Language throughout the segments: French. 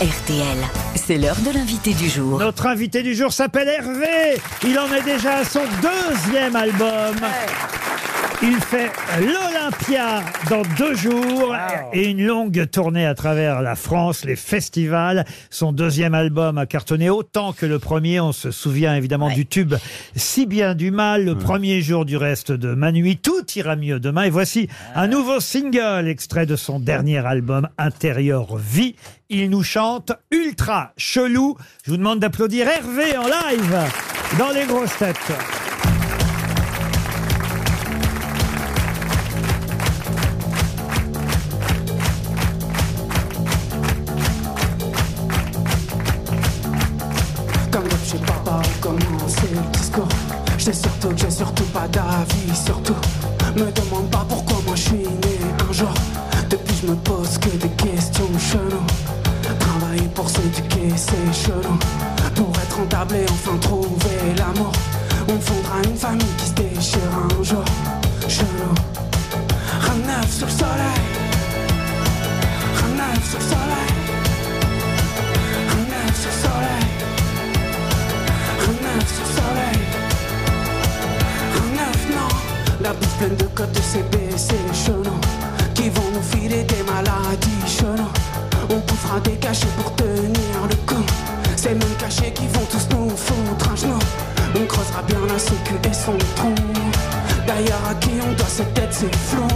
RTL, c'est l'heure de l'invité du jour. Notre invité du jour s'appelle Hervé. Il en est déjà à son deuxième album. Il fait l'Olympia dans deux jours et une longue tournée à travers la France, les festivals. Son deuxième album a cartonné autant que le premier. On se souvient évidemment du tube Si bien du mal, le premier jour du reste de ma nuit. Tout ira mieux demain. Et voici un nouveau single extrait de son dernier album Intérieur Vie. Il nous chante ultra chelou. Je vous demande d'applaudir Hervé en live dans les grosses têtes. Sais pas par où le discours. Je sais surtout que j'ai surtout pas d'avis, surtout. Me demande pas pourquoi moi je suis né un jour. Depuis, je me pose que des questions cheloues. Travailler pour s'éduquer, c'est chelou. Pour être rentable et enfin trouver l'amour. On fondra une famille qui se déchire un jour. Chelou. Un neuf sur le soleil. Un neuf sur le soleil. CBC chelou. Qui vont nous filer des maladies chelou. On poussera des cachets pour tenir le coup. Ces mêmes cachets qui vont tous nous foutre un genou. On creusera bien la sécu et son trou. D'ailleurs, à qui on doit cette tête, c'est flou.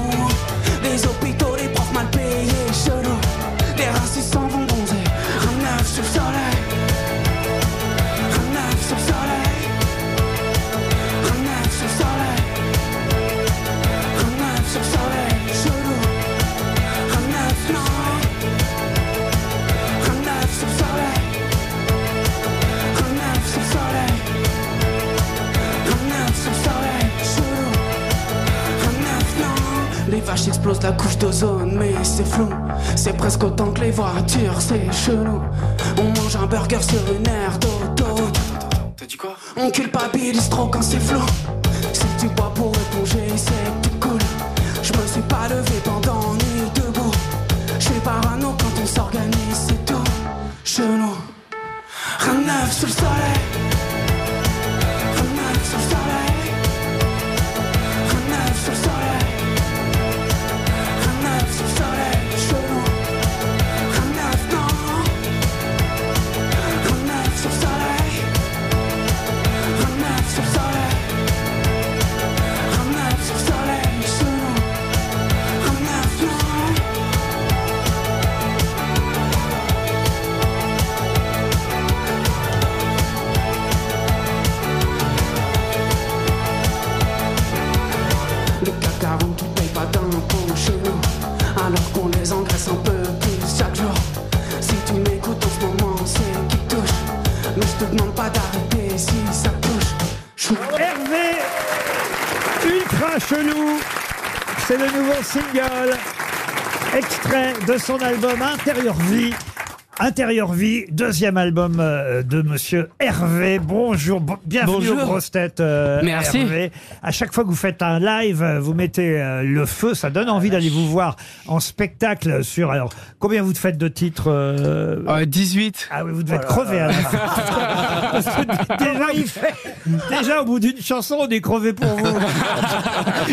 Les vaches explosent la couche d'ozone, mais c'est flou. C'est presque autant que les voitures, c'est chelou. On mange un burger sur une aire d'autoroute. T'as dit quoi? On culpabilise trop quand c'est flou. Si tu bois pour éponger, c'est que tu coules. Je me suis pas levé pendant Ultra chelou. C'est le nouveau single extrait de son album Intérieur Vie. Intérieur Vie, deuxième album euh, de Monsieur Hervé. Bonjour, bon- bienvenue Bonjour. aux grosses têtes. euh, Merci. Hervé. À chaque fois que vous faites un live, euh, vous mettez euh, le feu. Ça donne envie d'aller vous voir en spectacle sur. Alors, combien vous faites de titres euh, Euh, 18. Ah oui, vous devez être crevé à la fin. Parce que déjà, il fait- déjà, au bout d'une chanson, on est crevé pour vous.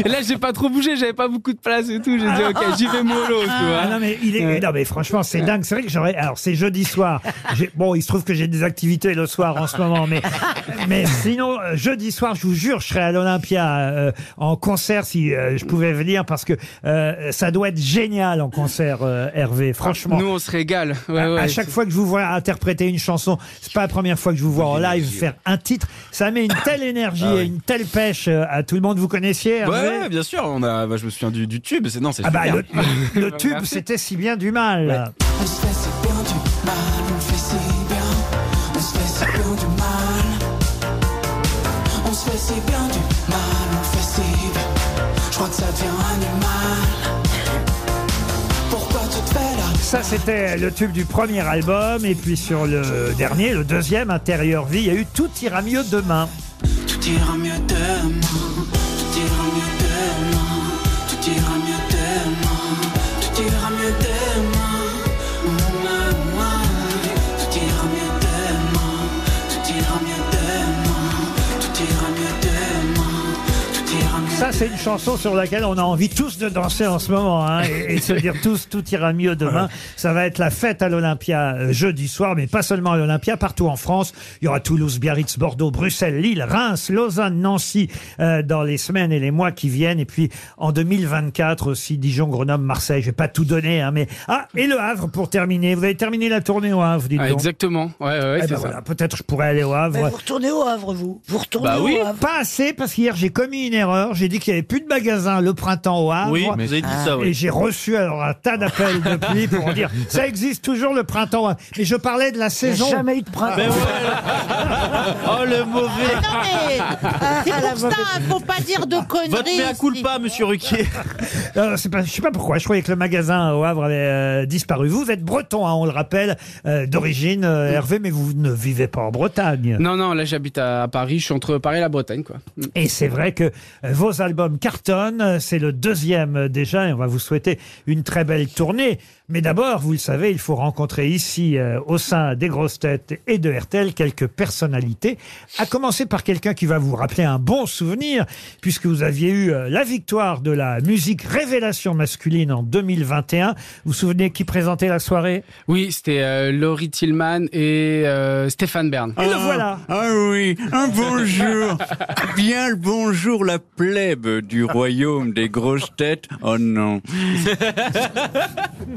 Et là, j'ai pas trop bougé, j'avais pas beaucoup de place et tout. J'ai dit, ok, j'y vais mollo, tu vois. Ah non mais il est Ouais. non mais franchement c'est dingue c'est vrai que j'aurais alors c'est jeudi soir J'ai- bon il se trouve que j'ai des activités le soir en ce moment mais mais sinon euh, jeudi soir je vous jure je serai à l'Olympia euh, en concert si euh, je pouvais venir parce que euh, ça doit être génial en concert euh, Hervé franchement Nous, on se régale. Ouais, à, ouais. à chaque fois que je vous vois interpréter une chanson, c'est pas la première fois que je vous vois en live faire un titre. Ça met une telle énergie Ah et oui. une telle pêche euh, à tout le monde. Vous connaissiez Hervé Ouais, ouais, bien sûr. On a, bah, je me souviens du, du tube. C'est non, c'est Ah bah super. le, le tube c'était si bien du mal. On se fait ça c'était le tube du premier album. Et puis sur le dernier, le deuxième, Intérieur Vie, il y a eu. Tout ira mieux demain. Tout ira mieux demain. Tout ira mieux demain. Tout ira mieux demain Ça, c'est une chanson sur laquelle on a envie tous de danser en ce moment hein, et, se dire tous tout ira mieux demain. Ça va être la fête à l'Olympia euh, jeudi soir, mais pas seulement à l'Olympia, partout en France. Il y aura Toulouse, Biarritz, Bordeaux, Bruxelles, Lille, Reims, Lausanne, Nancy euh, dans les semaines et les mois qui viennent. Et puis en 2024 aussi Dijon, Grenoble, Marseille. Je vais pas tout donner, hein, mais ah et le Havre pour terminer. Vous avez terminé la tournée au Havre, dites Ah, donc. exactement. Ouais, ouais, ouais, Eh c'est ben ça. voilà, peut-être je pourrais aller au Havre. Mais vous retournez au Havre, vous Vous retournez Bah au oui. Havre Pas assez parce qu'hier j'ai commis une erreur. J'ai dit qu'il n'y avait plus de magasins le printemps au Havre. Oui, vous avez dit ça, Et oui. j'ai reçu alors un tas d'appels depuis pour dire ça existe toujours le printemps. au Havre. Mais je parlais de la Il n'y a saison. jamais eu de printemps. Ben ouais. Oh le mauvais. Non mais Ah, c'est pour ça, mauvaise- faut pas dire de conneries. Votre mea culpa, monsieur Ruquier. Euh, c'est pas, je sais pas pourquoi. Je croyais que le magasin au Havre avait euh, disparu. Vous êtes breton, hein, on le rappelle, euh, d'origine euh, Hervé, mais vous ne vivez pas en Bretagne. Non, non, là j'habite à, à Paris, je suis entre Paris et la Bretagne, quoi. Et c'est vrai que euh, vos albums cartonnent. Euh, C'est le deuxième déjà et on va vous souhaiter une très belle tournée. Mais d'abord, vous le savez, il faut rencontrer ici, euh, au sein des grosses têtes et de RTL, quelques personnalités. À commencer par quelqu'un qui va vous rappeler un bon souvenir, puisque vous aviez eu euh, la victoire de la musique révélation masculine en 2021. Vous vous souvenez qui présentait la soirée? Oui, c'était euh, Laurie Tillman et euh, Stéphane Bern. Et le voilà Ah oui, un bonjour. Bien le bonjour, la du royaume des grosses têtes. Oh non.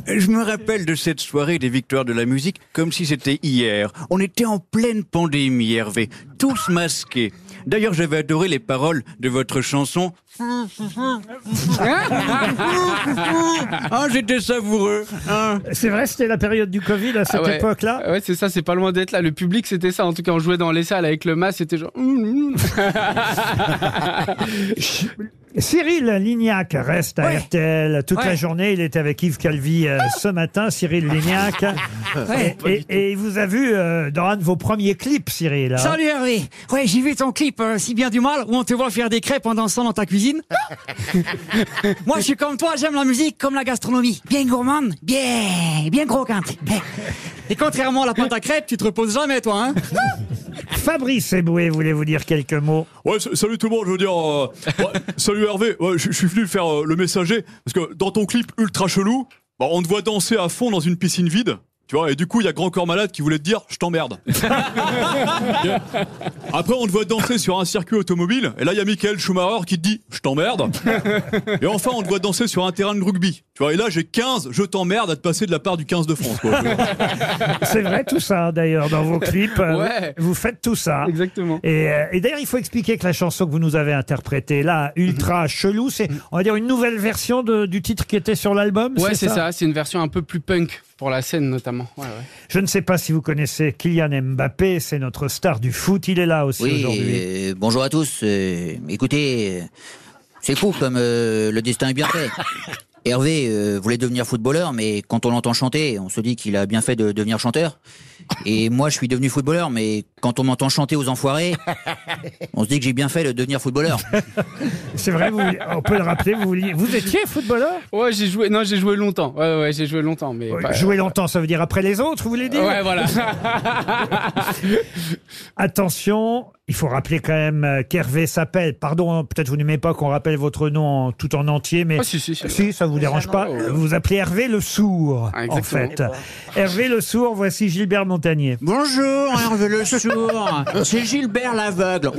Je me rappelle de cette soirée des victoires de la musique comme si c'était hier. On était en pleine pandémie, Hervé, tous masqués. D'ailleurs, j'avais adoré les paroles de votre chanson. Ah, j'étais savoureux. hein. C'est vrai, c'était la période du Covid à cette Ah ouais. époque-là Ah Ouais, c'est ça, c'est pas loin d'être là. Le public, c'était ça. En tout cas, on jouait dans les salles avec le masque, c'était genre. Cyril Lignac reste à Ouais. RTL toute la Ouais. journée. Il était avec Yves Calvi euh, ce matin, Cyril Lignac. Ouais. Et, et- et il vous a vu euh, dans un de vos premiers clips, Cyril. hein. Salut Hervé Ouais, j'ai vu ton clip euh, Si bien du mal où on te voit faire des crêpes en dansant dans ta cuisine. Moi, je suis comme toi, j'aime la musique comme la gastronomie. Bien gourmande, bien, bien croquante. Et contrairement à la pâte à crêpes, tu te reposes jamais, toi, hein Fabrice Eboué, voulez-vous dire quelques mots. Ouais, s- salut tout le monde, je veux dire, euh, ouais, salut Hervé, ouais, je je suis venu faire euh, le messager, parce que dans ton clip ultra chelou, bah, on te voit danser à fond dans une piscine vide, tu vois, et du coup, il y a Grand Corps Malade qui voulait te dire, je t'emmerde. Après, on te voit danser sur un circuit automobile, et là, il y a Michael Schumacher qui te dit, je t'emmerde. Et enfin, on te voit danser sur un terrain de rugby, tu vois, et là, j'ai 15, je t'emmerde à te passer de la part du 15 de France. C'est vrai tout ça, d'ailleurs, dans vos clips. euh, Ouais. Vous faites tout ça. Exactement. Et, euh, et d'ailleurs, il faut expliquer que la chanson que vous nous avez interprétée là, ultra chelou, c'est, on va dire, une nouvelle version de- du titre qui était sur l'album. Ouais, c'est ça. C'est une version un peu plus punk pour la scène, notamment. Ouais, ouais. Je ne sais pas si vous connaissez Kylian Mbappé, c'est notre star du foot. Il est là aussi Oui, aujourd'hui. euh, bonjour à tous. Euh, écoutez, euh, c'est fou comme euh, le destin est bien fait. Hervé euh, voulait devenir footballeur, mais quand on l'entend chanter, on se dit qu'il a bien fait de devenir chanteur. Et moi, je suis devenu footballeur, mais quand on m'entend chanter aux enfoirés, on se dit que j'ai bien fait de devenir footballeur. C'est vrai, vous, on peut le rappeler, vous, vouliez- vous étiez footballeur? Ouais, j'ai joué. Non, j'ai joué longtemps. Ouais, ouais, j'ai joué longtemps, mais. Ouais, pas- Jouer longtemps, ça veut dire après les autres, vous voulez dire? Ouais, voilà. Attention, il faut rappeler quand même euh, qu'Hervé s'appelle, pardon, hein, peut-être vous n'aimez pas qu'on rappelle votre nom en- tout en entier, mais Ah, si, si, si. si, ça vous dérange pas, vous vous appelez Hervé le Sourd, Ah, en exactement. fait. Hervé le Sourd, voici Gilbert Montagnier. Bonjour Hervé le sourd, c'est Gilbert l'aveugle.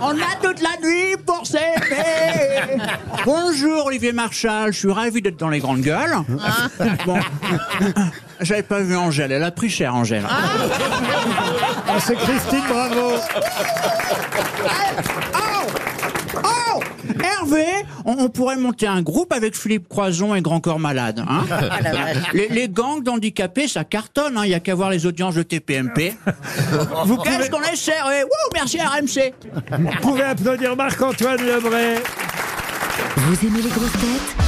On a toute la nuit pour s'aimer. Bonjour Olivier Marchal, je suis ravi d'être dans les grandes gueules. Bon, j'avais pas vu Angèle, elle a pris cher Angèle. Ah, c'est Christine Bravo Oh Hervé, on, on pourrait monter un groupe avec Philippe Croison et Grand Corps Malade. Hein les, les gangs d'handicapés, ça cartonne. hein. Il y a qu'à voir les audiences de TPMP. Vous pouvez, Qu'est-ce qu'on est serré Wouh, Merci RMC vous pouvez applaudir Marc-Antoine Lebré. Vous aimez les grosses têtes?